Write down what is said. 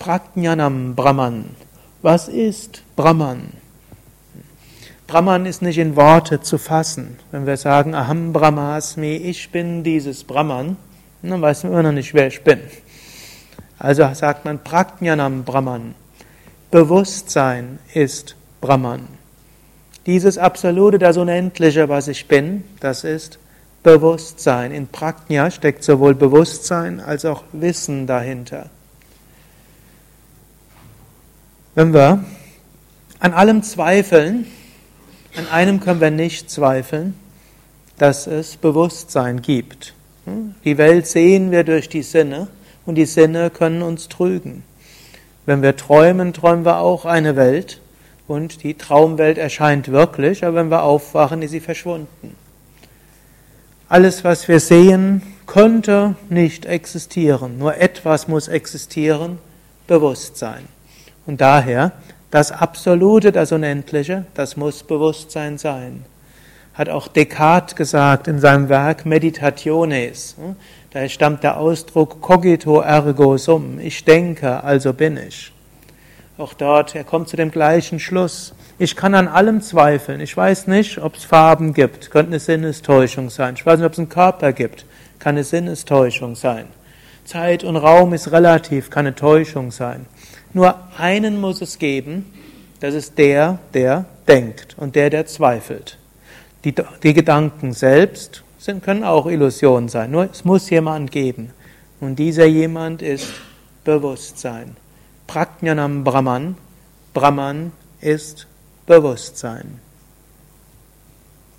Prajnanam Brahman. Was ist Brahman? Brahman ist nicht in Worte zu fassen. Wenn wir sagen Aham Brahmasmi, ich bin dieses Brahman, dann weiß man immer noch nicht, wer ich bin. Also sagt man Prajnanam Brahman. Bewusstsein ist Brahman. Dieses Absolute, das Unendliche, was ich bin, das ist Bewusstsein. In Prajna steckt sowohl Bewusstsein als auch Wissen dahinter. Wenn wir an allem zweifeln, an einem können wir nicht zweifeln, dass es Bewusstsein gibt. Die Welt sehen wir durch die Sinne und die Sinne können uns trügen. Wenn wir träumen, träumen wir auch eine Welt und die Traumwelt erscheint wirklich, aber wenn wir aufwachen, ist sie verschwunden. Alles, was wir sehen, könnte nicht existieren. Nur etwas muss existieren, Bewusstsein. Und daher, das Absolute, das Unendliche, das muss Bewusstsein sein. Hat auch Descartes gesagt in seinem Werk Meditationes. Daher stammt der Ausdruck cogito ergo sum. Ich denke, also bin ich. Auch dort, er kommt zu dem gleichen Schluss. Ich kann an allem zweifeln. Ich weiß nicht, ob es Farben gibt. Könnte eine Sinnestäuschung sein. Ich weiß nicht, ob es einen Körper gibt. Kann eine Sinnestäuschung sein. Zeit und Raum ist relativ, kann eine Täuschung sein. Nur einen muss es geben. Das ist der, der denkt und der, der zweifelt. Die, die Gedanken selbst sind, können auch Illusionen sein. Nur es muss jemand geben. Und dieser jemand ist Bewusstsein. Prajnanam Brahman. Brahman ist Bewusstsein.